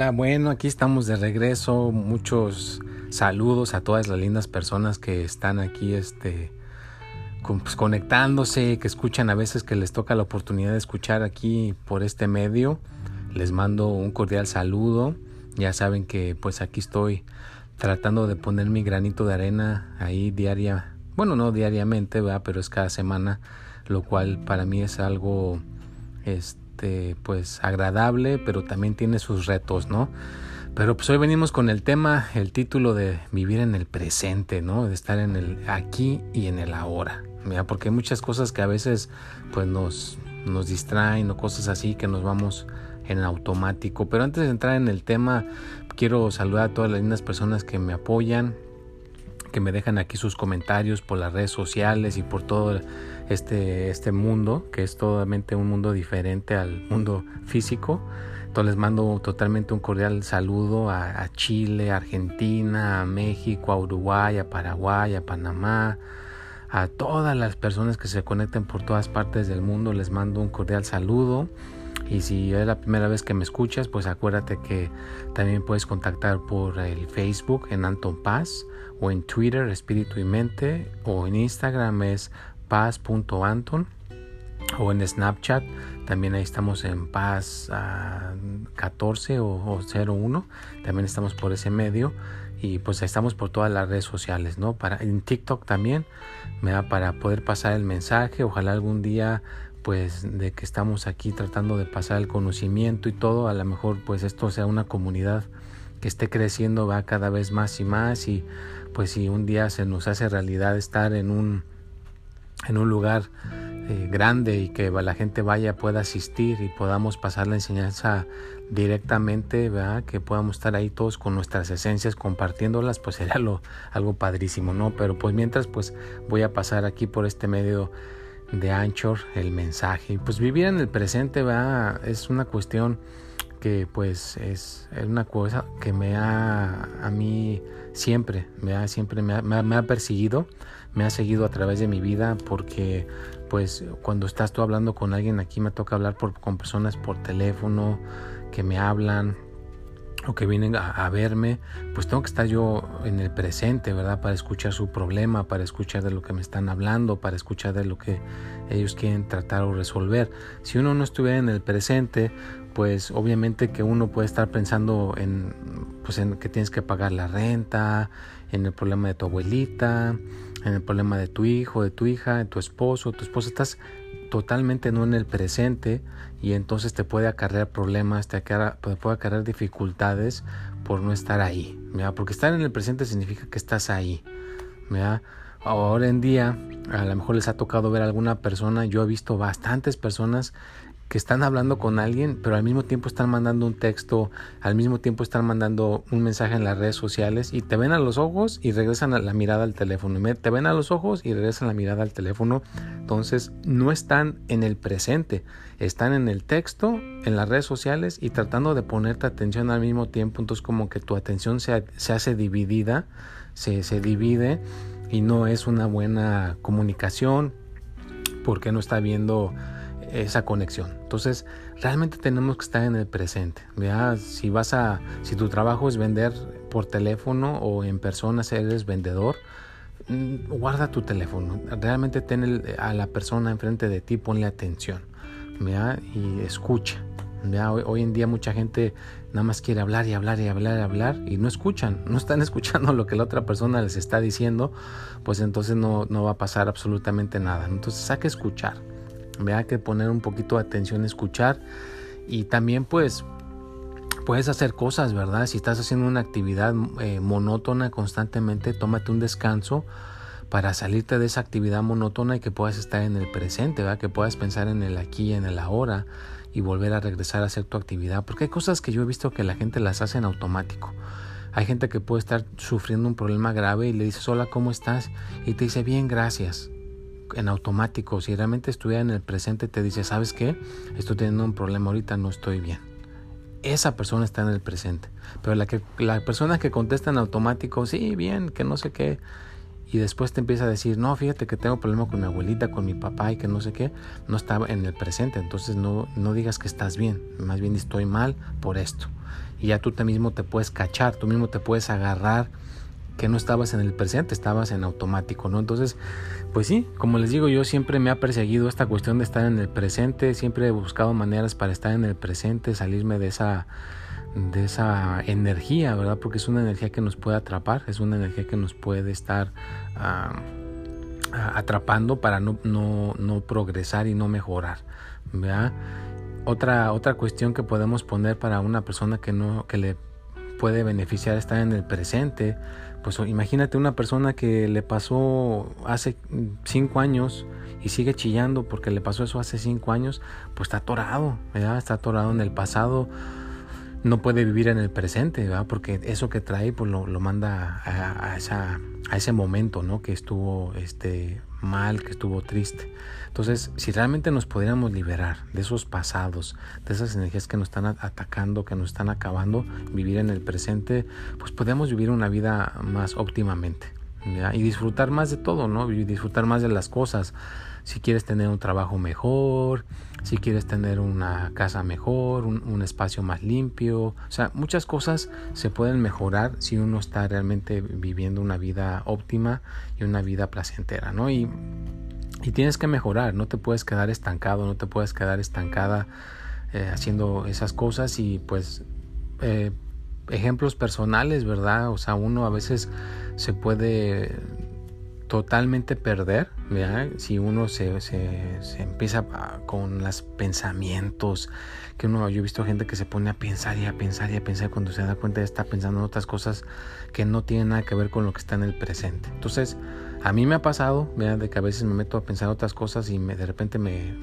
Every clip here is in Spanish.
Hola, bueno, aquí estamos de regreso. Muchos saludos a todas las lindas personas que están aquí este, pues, conectándose, que escuchan a veces que les toca la oportunidad de escuchar aquí por este medio. Les mando un cordial saludo. Ya saben que pues aquí estoy tratando de poner mi granito de arena ahí diaria. Bueno, no diariamente, ¿verdad? pero es cada semana, lo cual para mí es algo este pues agradable, pero también tiene sus retos, ¿no? Pero pues hoy venimos con el tema, el título de vivir en el presente, ¿no? De estar en el aquí y en el ahora. Mira, porque hay muchas cosas que a veces pues nos, nos distraen o cosas así que nos vamos en automático. Pero antes de entrar en el tema, quiero saludar a todas las lindas personas que me apoyan, que me dejan aquí sus comentarios por las redes sociales y por todo este, este mundo, que es totalmente un mundo diferente al mundo físico. Entonces les mando totalmente un cordial saludo a, Chile, Argentina, a México, a Uruguay, a Paraguay, a Panamá, a todas las personas que se conecten por todas partes del mundo. Les mando un cordial saludo. Y si es la primera vez que me escuchas, pues acuérdate que también puedes contactar por el Facebook en Anton Paz o en Twitter Espíritu y Mente o en Instagram es paz.anton o en Snapchat también ahí estamos en Paz 14 o, 01. También estamos por ese medio. Y pues estamos por todas las redes sociales, ¿no? Para, en TikTok también, me da para poder pasar el mensaje. Ojalá algún día pues de que estamos aquí tratando de pasar el conocimiento y todo, a lo mejor pues esto sea una comunidad que esté creciendo va cada vez más y más y pues si un día se nos hace realidad estar en un en un lugar eh, grande y que la gente vaya, pueda asistir y podamos pasar la enseñanza directamente, ¿verdad? que podamos estar ahí todos con nuestras esencias compartiéndolas, pues sería lo, algo padrísimo, ¿no? Pero pues mientras, pues voy a pasar aquí por este medio de Anchor el mensaje. Pues vivir en el presente, ¿verdad? Es una cuestión que pues es, una cosa que me ha a mí siempre, me ha, siempre me me ha perseguido me ha seguido a través de mi vida porque pues cuando estás tú hablando con alguien aquí me toca hablar por, con personas por teléfono que me hablan o que vienen a, verme, pues tengo que estar yo en el presente, ¿verdad? Para escuchar su problema, para escuchar de lo que me están hablando, para escuchar de lo que ellos quieren tratar o resolver. Si uno no estuviera en el presente, pues obviamente que uno puede estar pensando en, pues en que tienes que pagar la renta, en el problema de tu abuelita, en el problema de tu hijo, de tu hija, de tu esposo, tu esposa, estás totalmente no en el presente y entonces te puede acarrear problemas, te, puede acarrear dificultades por no estar ahí, porque estar en el presente significa que estás ahí. Ahora en día, a lo mejor les ha tocado ver a alguna persona, yo he visto bastantes personas que están hablando con alguien, pero al mismo tiempo están mandando un texto, al mismo tiempo están mandando un mensaje en las redes sociales y te ven a los ojos y regresan a la mirada al teléfono. Te ven a los ojos y regresan la mirada al teléfono. Entonces no están en el presente, están en el texto, en las redes sociales y tratando de ponerte atención al mismo tiempo. Entonces como que tu atención se, se hace dividida, se, se divide y no es una buena comunicación porque no está viendo esa conexión. Entonces, realmente tenemos que estar en el presente. Si vas a, si tu trabajo es vender por teléfono o en persona, eres vendedor, mm, guarda tu teléfono. Realmente ten a la persona enfrente de ti, ponle atención, Y escucha. Hoy, hoy, en día mucha gente nada más quiere hablar y hablar y hablar y hablar y no escuchan, no están escuchando lo que la otra persona les está diciendo, pues entonces no, no va a pasar absolutamente nada. Entonces hay que escuchar. Vea que poner un poquito de atención, escuchar y también pues puedes hacer cosas, ¿verdad? Si estás haciendo una actividad eh, monótona constantemente, tómate un descanso para salirte de esa actividad monótona y que puedas estar en el presente, ¿verdad? Que puedas pensar en el aquí y en el ahora y volver a regresar a hacer tu actividad. Porque hay cosas que yo he visto que la gente las hace en automático. Hay gente que puede estar sufriendo un problema grave y le dices, hola, ¿cómo estás? Y te dice, bien, gracias. En automático, si realmente estuviera en el presente, te dice, ¿sabes qué? Estoy teniendo un problema ahorita, no estoy bien. Esa persona está en el presente. Pero la, que, la persona que contesta en automático, sí, bien, que no sé qué, y después te empieza a decir, no, fíjate que tengo problema con mi abuelita, con mi papá y que no sé qué, no está en el presente. Entonces no, no digas que estás bien, más bien estoy mal por esto y ya tú te mismo te puedes cachar, tú mismo te puedes agarrar que no estabas en el presente, estabas en automático, ¿no? Entonces, pues sí, como les digo, yo siempre me ha perseguido esta cuestión de estar en el presente, siempre he buscado maneras para estar en el presente, salirme de esa de esa energía, ¿verdad? Porque es una energía que nos puede atrapar, es una energía que nos puede estar ah, atrapando para no, no, no progresar y no mejorar, ¿verdad? Otra, otra cuestión que podemos poner para una persona que no, que le puede beneficiar estar en el presente, pues imagínate una persona que le pasó hace cinco años y sigue chillando porque le pasó eso hace cinco años, pues está atorado, ¿verdad? está atorado en el pasado, no puede vivir en el presente, ¿verdad? porque eso que trae pues lo, lo manda a, a, esa, a ese momento ¿no? que estuvo este, mal, que estuvo triste. Entonces, si realmente nos pudiéramos liberar de esos pasados, de esas energías que nos están atacando, que nos están acabando, vivir en el presente, pues podemos vivir una vida más óptimamente. Y disfrutar más de todo, ¿no? Disfrutar más de las cosas. Si quieres tener un trabajo mejor, si quieres tener una casa mejor, un, espacio más limpio. O sea, muchas cosas se pueden mejorar si uno está realmente viviendo una vida óptima y una vida placentera, ¿no? Y, y tienes que mejorar, no te puedes quedar estancado, no te puedes quedar estancada eh, haciendo esas cosas y pues eh, ejemplos personales, ¿verdad? O sea, uno a veces se puede totalmente perder, si uno se, se, se, empieza con los pensamientos, que uno, yo he visto gente que se pone a pensar y a pensar y a pensar cuando se da cuenta está pensando en otras cosas que no tienen nada que ver con lo que está en el presente. Entonces, a mí me ha pasado, de que a veces me meto a pensar otras cosas y me, de repente me,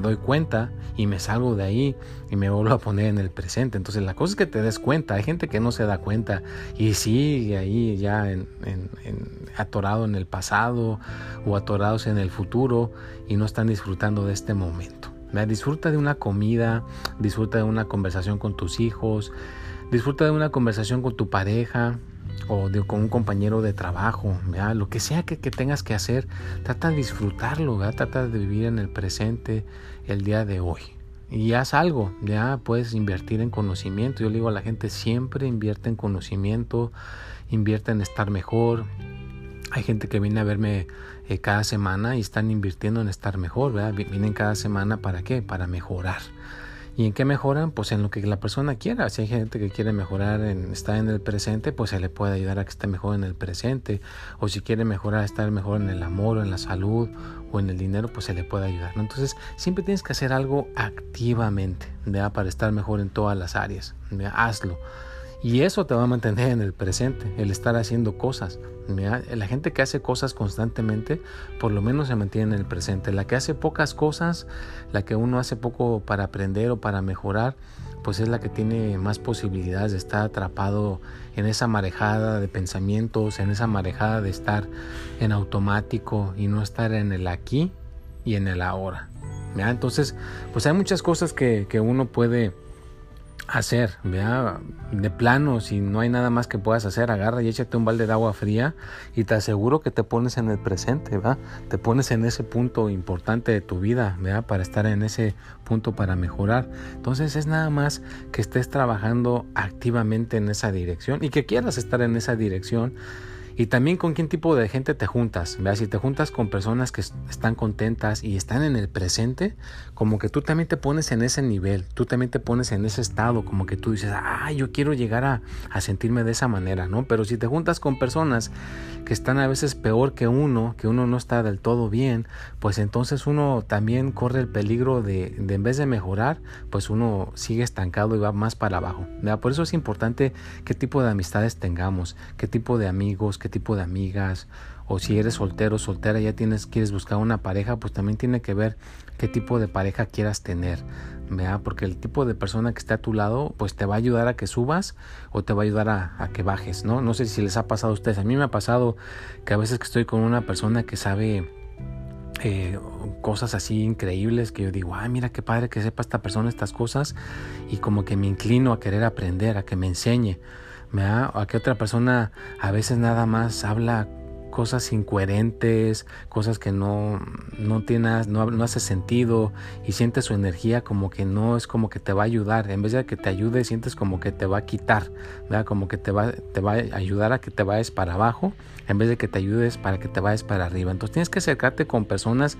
doy cuenta y me salgo de ahí y me vuelvo a poner en el presente. Entonces la cosa es que te des cuenta, hay gente que no se da cuenta y sigue ahí ya en, atorado en el pasado o atorados en el futuro y no están disfrutando de este momento. Disfruta de una comida, disfruta de una conversación con tus hijos, disfruta de una conversación con tu pareja, o con un compañero de trabajo, lo que sea que, tengas que hacer, trata de disfrutarlo, trata de vivir en el presente el día de hoy. Y haz algo, ya puedes invertir en conocimiento. Yo le digo a la gente, siempre invierte en conocimiento, invierte en estar mejor. Hay gente que viene a verme eh, cada semana y están invirtiendo en estar mejor, Vienen cada semana para qué? Para mejorar. ¿Y en qué mejoran? Pues en lo que la persona quiera. Si hay gente que quiere mejorar en estar en el presente, pues se le puede ayudar a que esté mejor en el presente. O si quiere mejorar, estar mejor en el amor o en la salud o en el dinero, pues se le puede ayudar. Entonces, siempre tienes que hacer algo activamente para estar mejor en todas las áreas. Hazlo. Y eso te va a mantener en el presente, el estar haciendo cosas. La gente que hace cosas constantemente, por lo menos se mantiene en el presente. La que hace pocas cosas, la que uno hace poco para aprender o para mejorar, pues es la que tiene más posibilidades de estar atrapado en esa marejada de pensamientos, en esa marejada de estar en automático y no estar en el aquí y en el ahora. Entonces, pues hay muchas cosas que, que uno puede hacer, vea, de plano, si no hay nada más que puedas hacer, agarra y échate un balde de agua fría y te aseguro que te pones en el presente, ¿verdad? Te pones en ese punto importante de tu vida, ¿verdad? Para estar en ese punto para mejorar. Entonces es nada más que estés trabajando activamente en esa dirección y que quieras estar en esa dirección Y también con qué tipo de gente te juntas. ¿vea? Si te juntas con personas que están contentas y están en el presente, como que tú también te pones en ese nivel, tú también te pones en ese estado, como que tú dices, ah, yo quiero llegar a, a sentirme de esa manera, ¿no? Pero si te juntas con personas que están a veces peor que uno, que uno no está del todo bien, pues entonces uno también corre el peligro de, de en vez de mejorar, pues uno sigue estancado y va más para abajo. ¿verdad? Por eso es importante qué tipo de amistades tengamos, qué tipo de amigos, qué tipo de amigas, o si eres soltero, soltera, ya tienes, quieres buscar una pareja, pues también tiene que ver qué tipo de pareja quieras tener, ¿vea? Porque el tipo de persona que esté a tu lado, pues te va a ayudar a que subas o te va a ayudar a, que bajes, ¿no? No sé si les ha pasado a ustedes, a mí me ha pasado que a veces que estoy con una persona que sabe eh, cosas así increíbles que yo digo, ay, mira qué padre que sepa esta persona estas cosas y como que me inclino a querer aprender, a que me enseñe a que otra persona a veces nada más habla cosas incoherentes, cosas que no, no tienes, no, no, hace sentido y sientes su energía como que no es como que te va a ayudar. En vez de que te ayude, sientes como que te va a quitar, ¿verdad? como que te va, te va a ayudar a que te vayas para abajo en vez de que te ayudes para que te vayas para arriba. Entonces tienes que acercarte con personas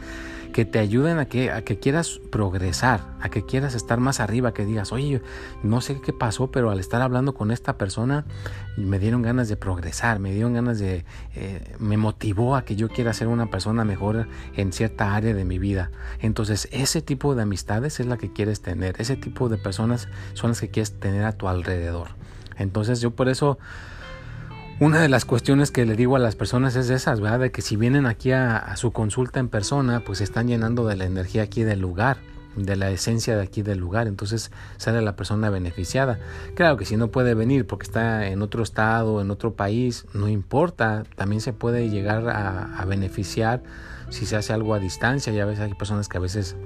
que te ayuden a que, a que quieras progresar, a que quieras estar más arriba, que digas, oye, no sé qué pasó, pero al estar hablando con esta persona me dieron ganas de progresar, me dieron ganas de, eh, me motivó a que yo quiera ser una persona mejor en cierta área de mi vida. Entonces ese tipo de amistades es la que quieres tener, ese tipo de personas son las que quieres tener a tu alrededor. Entonces yo por eso una de las cuestiones que le digo a las personas es esas, ¿verdad? De que si vienen aquí a, su consulta en persona, pues están llenando de la energía aquí del lugar, de la esencia de aquí del lugar, entonces sale la persona beneficiada. Claro que si no puede venir porque está en otro estado, en otro país, no importa, también se puede llegar a, a beneficiar si se hace algo a distancia, ya ves, hay personas que a veces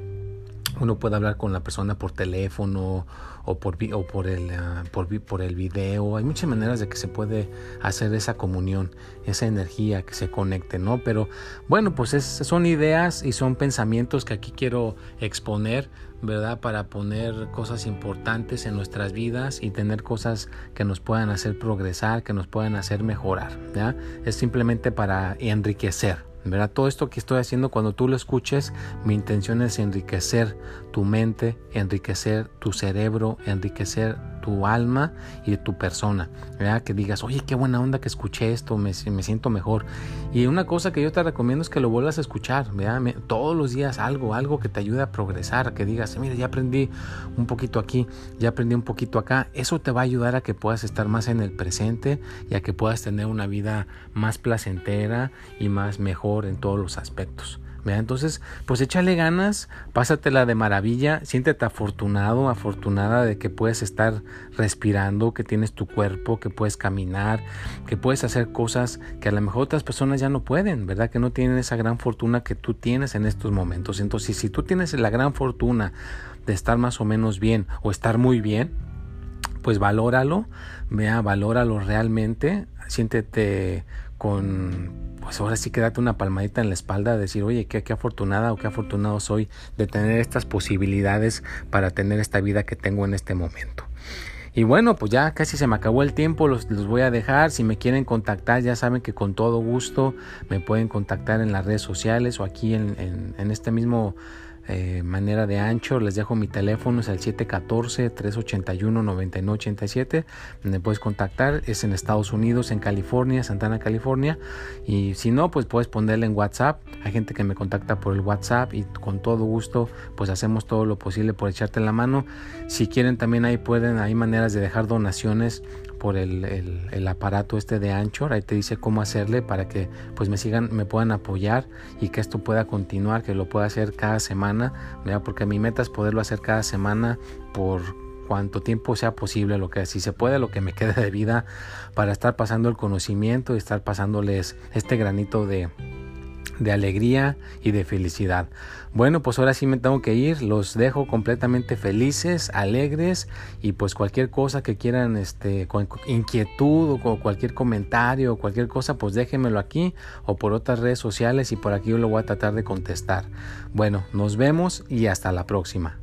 uno puede hablar con la persona por teléfono o por, o por, el, ah, por, el video. Hay muchas maneras de que se puede hacer esa comunión, esa energía que se conecte, ¿no? Pero bueno, pues son ideas y son pensamientos que aquí quiero exponer, ¿verdad? Para poner cosas importantes en nuestras vidas y tener cosas que nos puedan hacer progresar, que nos puedan hacer mejorar, ¿ya? Es simplemente para enriquecer, ¿verdad? Todo esto que estoy haciendo cuando tú lo escuches, mi intención es enriquecer tu mente, enriquecer tu cerebro, enriquecer tu alma y de tu persona, ¿verdad? Que digas, oye, qué buena onda que escuché esto, me, siento mejor. Y una cosa que yo te recomiendo es que lo vuelvas a escuchar, ¿verdad? todos los días algo, algo que te ayude a progresar, que digas, mira, ya aprendí un poquito aquí, ya aprendí un poquito acá. Eso te va a ayudar a que puedas estar más en el presente y a que puedas tener una vida más placentera y más mejor en todos los aspectos. Entonces, pues échale ganas, pásatela de maravilla, siéntete afortunado, afortunada de que puedes estar respirando, que tienes tu cuerpo, que puedes caminar, que puedes hacer cosas que a lo mejor otras personas ya no pueden, ¿verdad? Que no tienen esa gran fortuna que tú tienes en estos momentos. Entonces, si tú tienes la gran fortuna de estar más o menos bien o estar muy bien, pues valóralo, vea, valóralo realmente, siéntete con pues ahora sí que date una palmadita en la espalda, decir, oye, qué, qué afortunada o qué afortunado soy de tener estas posibilidades para tener esta vida que tengo en este momento. Y bueno, pues ya casi se me acabó el tiempo, los, los, voy a dejar. Si me quieren contactar, ya saben que con todo gusto me pueden contactar en las redes sociales o aquí en, en, en este mismo eh, manera de ancho. Les dejo mi teléfono, es el 714-381-9987. Me puedes contactar, es en Estados Unidos, en California, Santana, California. Y si no, pues puedes ponerle en WhatsApp. Hay gente que me contacta por el WhatsApp y con todo gusto, pues hacemos todo lo posible por echarte la mano. Si quieren, también ahí pueden, hay maneras de dejar donaciones por el, el, aparato este de Anchor, ahí te dice cómo hacerle para que pues me sigan, me puedan apoyar y que esto pueda continuar, que lo pueda hacer cada semana, porque mi meta es poderlo hacer cada semana por cuanto tiempo sea posible, lo que si se puede, lo que me quede de vida para estar pasando el conocimiento y estar pasándoles este granito de, de alegría y de felicidad. Bueno, pues ahora sí me tengo que ir, los dejo completamente felices, alegres y pues cualquier cosa que quieran, este, con inquietud o cualquier comentario o cualquier cosa, pues déjenmelo aquí o por otras redes sociales y por aquí yo lo voy a tratar de contestar. Bueno, nos vemos y hasta la próxima.